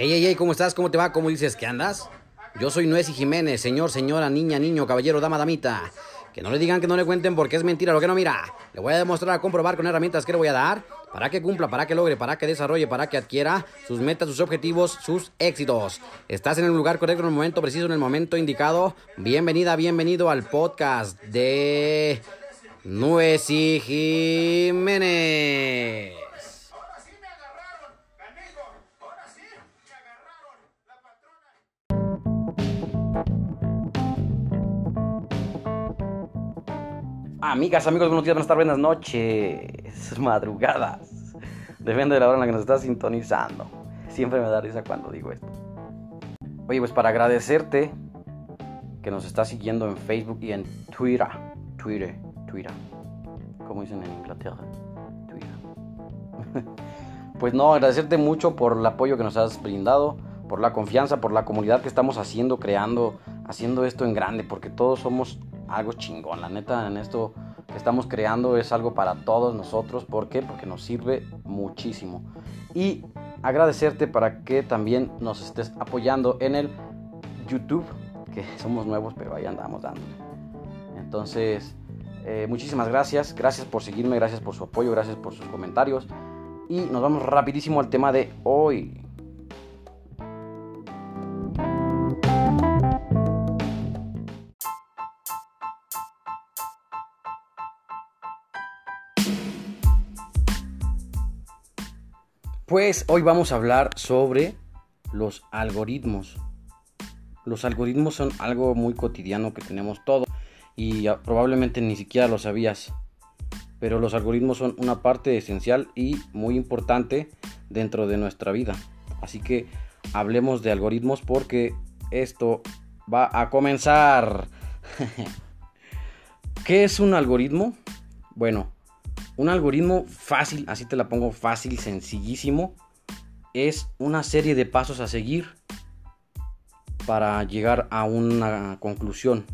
Ey, ey, ey, ¿cómo estás? ¿Cómo te va? ¿Cómo dices que andas? Yo soy Nuez y Jiménez, señor, señora, niña, niño, caballero, dama, damita. Que no le digan que no le cuenten porque es mentira lo que no mira. Le voy a demostrar a comprobar con herramientas que le voy a dar para que cumpla, para que logre, para que desarrolle, para que adquiera sus metas, sus objetivos, sus éxitos. Estás en el lugar correcto en el momento preciso, en el momento indicado. Bienvenida, bienvenido al podcast de Nuez y Jiménez. Amigas, amigos, buenos días, buenas tardes, buenas noches, madrugadas. Depende de la hora en la que nos estás sintonizando. Siempre me da risa cuando digo esto. Oye, pues para agradecerte que nos estás siguiendo en Facebook y en Twitter. Twitter, Twitter. Como dicen en Inglaterra. Twitter. Pues no, agradecerte mucho por el apoyo que nos has brindado, por la confianza, por la comunidad que estamos haciendo, creando, haciendo esto en grande, porque todos somos algo chingón. La neta, en esto que estamos creando es algo para todos nosotros. ¿Por qué? Porque nos sirve muchísimo. Y agradecerte para que también nos estés apoyando en el YouTube, que somos nuevos, pero ahí andamos dándole. Entonces, eh, muchísimas gracias. Gracias por seguirme, gracias por su apoyo, gracias por sus comentarios. Y nos vamos rapidísimo al tema de hoy. Pues hoy vamos a hablar sobre los algoritmos. Los algoritmos son algo muy cotidiano que tenemos todos y probablemente ni siquiera lo sabías. Pero los algoritmos son una parte esencial y muy importante dentro de nuestra vida. Así que hablemos de algoritmos porque esto va a comenzar. ¿Qué es un algoritmo? Bueno, un algoritmo fácil, así te la pongo fácil, sencillísimo, es una serie de pasos a seguir para llegar a una conclusión.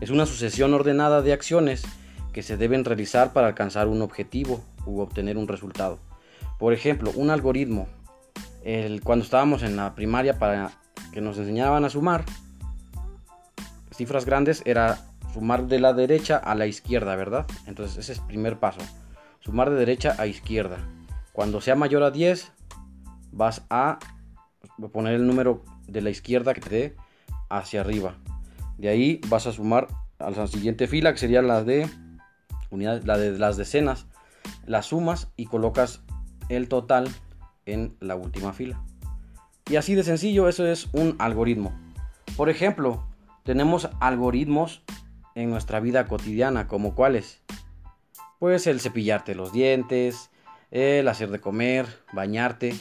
Es una sucesión ordenada de acciones que se deben realizar para alcanzar un objetivo u obtener un resultado. Por ejemplo, un algoritmo. El, cuando estábamos en la primaria para que nos enseñaban a sumar cifras grandes era sumar de la derecha a la izquierda, ¿verdad? Entonces ese es el primer paso. Sumar de derecha a izquierda. Cuando sea mayor a 10, vas a poner el número de la izquierda que te dé hacia arriba. De ahí vas a sumar a la siguiente fila, que sería la de unidades, la de las decenas. Las sumas y colocas el total en la última fila. Y así de sencillo, eso es un algoritmo. Por ejemplo, tenemos algoritmos en nuestra vida cotidiana, como cuáles? Pues el cepillarte los dientes, el hacer de comer, bañarte.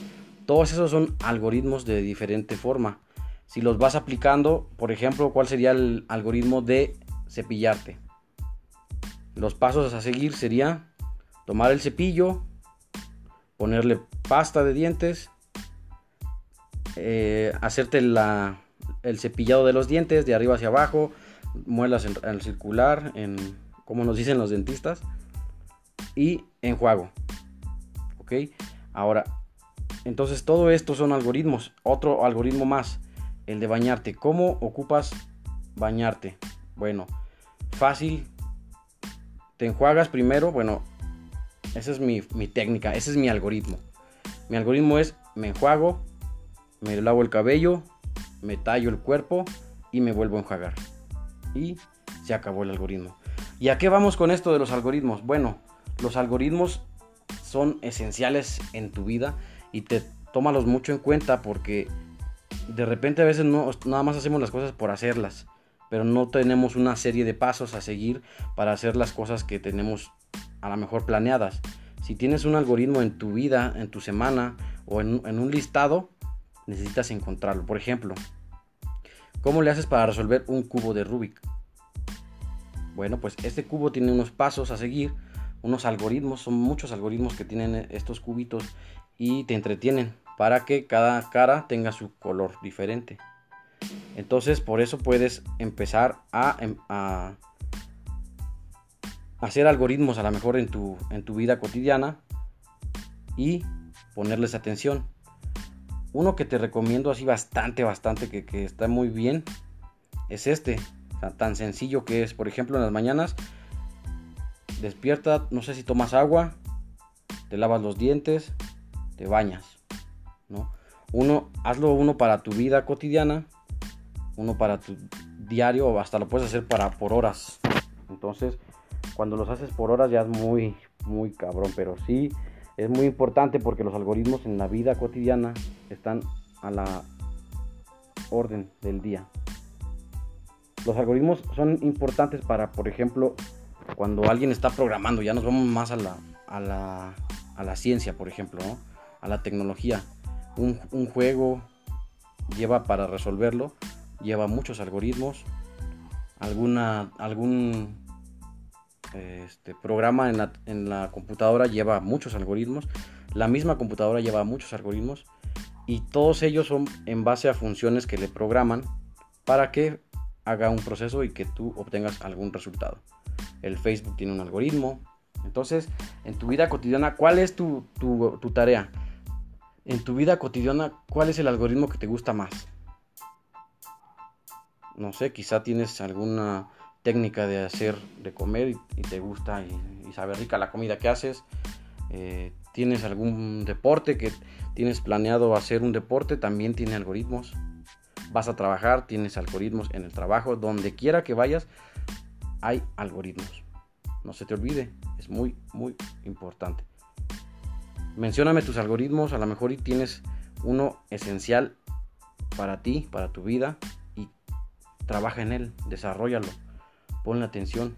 Todos esos son algoritmos de diferente forma. Si los vas aplicando, por ejemplo, ¿cuál sería el algoritmo de cepillarte? Los pasos a seguir sería tomar el cepillo, ponerle pasta de dientes, eh, hacerte la, el cepillado de los dientes de arriba hacia abajo, muelas en, circular, en como nos dicen los dentistas, y enjuago. ¿Ok? Ahora, entonces todo esto son algoritmos. Otro algoritmo más, el de bañarte. ¿Cómo ocupas bañarte? Bueno, fácil. Te enjuagas primero. Bueno, esa es mi, mi técnica, ese es mi algoritmo. Mi algoritmo es me enjuago, me lavo el cabello, me tallo el cuerpo y me vuelvo a enjuagar. Y se acabó el algoritmo. ¿Y a qué vamos con esto de los algoritmos? Bueno, los algoritmos son esenciales en tu vida y te tómalos mucho en cuenta porque de repente a veces no, nada más hacemos las cosas por hacerlas, pero no tenemos una serie de pasos a seguir para hacer las cosas que tenemos a lo mejor planeadas. Si tienes un algoritmo en tu vida, en tu semana o en, en un listado, necesitas encontrarlo. Por ejemplo, ¿cómo le haces para resolver un cubo de Rubik? Bueno, pues este cubo tiene unos pasos a seguir, unos algoritmos, son muchos algoritmos que tienen estos cubitos y te entretienen para que cada cara tenga su color diferente. Entonces, por eso puedes empezar a, em, hacer algoritmos a lo mejor en tu, en tu vida cotidiana y ponerles atención. Uno que te recomiendo así bastante, bastante, que, está muy bien, es este. Tan sencillo que es. Por ejemplo, en las mañanas, despierta, no sé si tomas agua, te lavas los dientes, te bañas. ¿no? Uno, hazlo uno para tu vida cotidiana, uno para tu diario, o hasta lo puedes hacer para por horas. Entonces, cuando los haces por horas ya es muy, muy cabrón, pero sí es muy importante porque los algoritmos en la vida cotidiana están a la orden del día. Los algoritmos son importantes para, por ejemplo, cuando alguien está programando, ya nos vamos más a la, a la, a la ciencia, por ejemplo, a la tecnología. Un, un, juego lleva para resolverlo, lleva muchos algoritmos, alguna, algún este, programa en la, computadora lleva muchos algoritmos, la misma computadora lleva muchos algoritmos y todos ellos son en base a funciones que le programan para que haga un proceso y que tú obtengas algún resultado. El Facebook tiene un algoritmo. Entonces, en tu vida cotidiana, ¿cuál es tu, tu tarea? En tu vida cotidiana, ¿cuál es el algoritmo que te gusta más? No sé, quizá tienes alguna técnica de hacer, de comer y, te gusta y, y, sabe rica la comida que haces. Eh, tienes algún deporte que tienes planeado hacer un deporte, también tiene algoritmos. Vas a trabajar, tienes algoritmos en el trabajo, donde quiera que vayas, hay algoritmos. No se te olvide, es muy, muy importante. Mencióname tus algoritmos, a lo mejor tienes uno esencial para ti, para tu vida, y trabaja en él, desarrollalo ponle atención.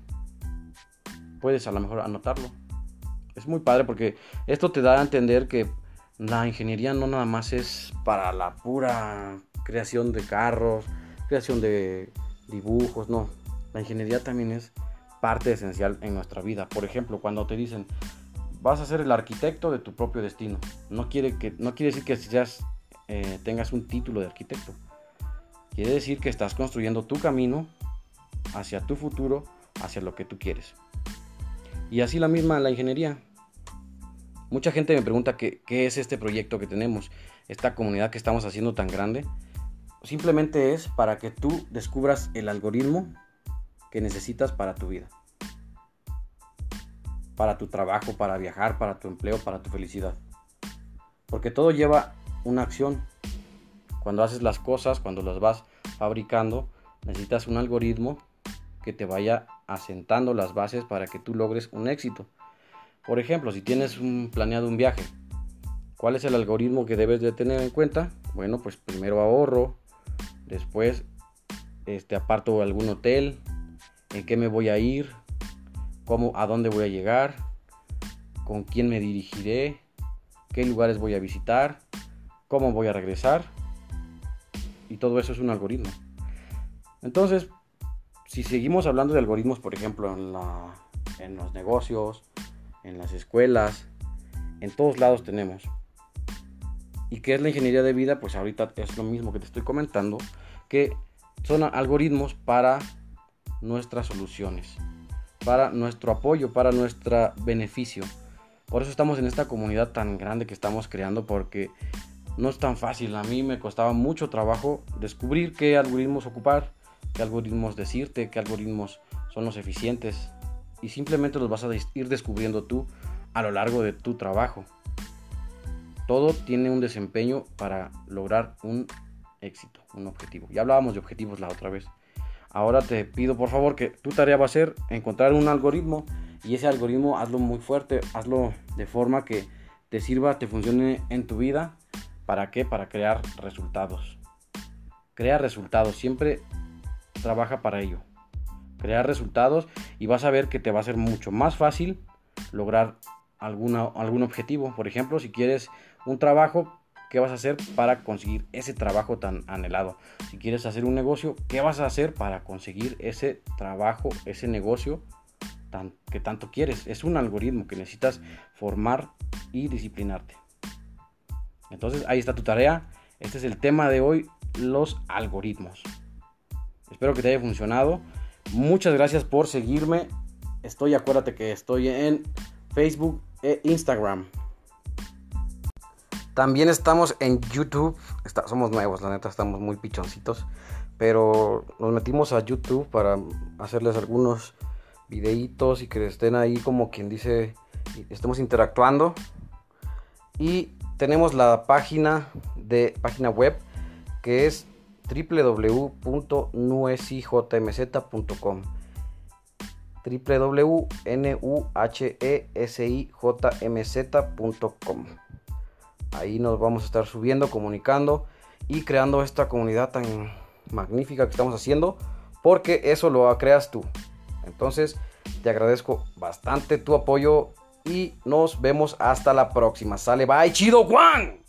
Puedes a lo mejor anotarlo. Es muy padre porque esto te da a entender que la ingeniería no nada más es para la pura creación de carros, creación de dibujos, no. La ingeniería también es parte esencial en nuestra vida. Por ejemplo, cuando te dicen vas a ser el arquitecto de tu propio destino, no quiere, que, no quiere decir que seas, eh, tengas un título de arquitecto. Quiere decir que estás construyendo tu camino hacia tu futuro, hacia lo que tú quieres. Y así la misma la ingeniería. Mucha gente me pregunta qué, qué es este proyecto que tenemos, esta comunidad que estamos haciendo tan grande. Simplemente es para que tú descubras el algoritmo que necesitas para tu vida. Para tu trabajo, para viajar, para tu empleo, para tu felicidad. Porque todo lleva una acción. Cuando haces las cosas, cuando las vas fabricando, necesitas un algoritmo que te vaya asentando las bases para que tú logres un éxito. Por ejemplo, si tienes un, planeado un viaje, ¿cuál es el algoritmo que debes de tener en cuenta? Bueno, pues primero ahorro, después este, aparto algún hotel, en qué me voy a ir, cómo, a dónde voy a llegar, con quién me dirigiré, qué lugares voy a visitar, cómo voy a regresar. Y todo eso es un algoritmo. Entonces, si seguimos hablando de algoritmos, por ejemplo, en, los negocios, en las escuelas, en todos lados tenemos. ¿Y qué es la ingeniería de vida? Pues ahorita es lo mismo que te estoy comentando, que son algoritmos para nuestras soluciones, para nuestro apoyo, para nuestro beneficio. Por eso estamos en esta comunidad tan grande que estamos creando, porque no es tan fácil. A mí me costaba mucho trabajo descubrir qué algoritmos ocupar qué algoritmos decirte, qué algoritmos son los eficientes y simplemente los vas a ir descubriendo tú a lo largo de tu trabajo. Todo tiene un desempeño para lograr un éxito, un objetivo. Ya hablábamos de objetivos la otra vez. Ahora te pido por favor que tu tarea va a ser encontrar un algoritmo y ese algoritmo hazlo muy fuerte, hazlo de forma que te sirva, te funcione en tu vida. ¿Para qué? Para crear resultados. Crea resultados. Siempre trabaja para ello. Crear resultados y vas a ver que te va a ser mucho más fácil lograr alguna, algún objetivo. Por ejemplo, si quieres un trabajo, ¿qué vas a hacer para conseguir ese trabajo tan anhelado? Si quieres hacer un negocio, ¿qué vas a hacer para conseguir ese trabajo, ese negocio que tanto quieres? Es un algoritmo que necesitas formar y disciplinarte. Entonces ahí está tu tarea. Este es el tema de hoy, los algoritmos. Espero que te haya funcionado. Muchas gracias por seguirme. Estoy, acuérdate que estoy en Facebook e Instagram. También estamos en YouTube. Está- somos nuevos, la neta, estamos muy pichoncitos. Pero nos metimos a YouTube para hacerles algunos videitos y que estén ahí como quien dice, estemos interactuando. Y tenemos la página de página web que es www.nuesijmz.com www.nuhesijmz.com Ahí nos vamos a estar subiendo, comunicando y creando esta comunidad tan magnífica que estamos haciendo, porque eso lo creas tú. Entonces, te agradezco bastante tu apoyo y nos vemos hasta la próxima. Sale, bye, chido Juan.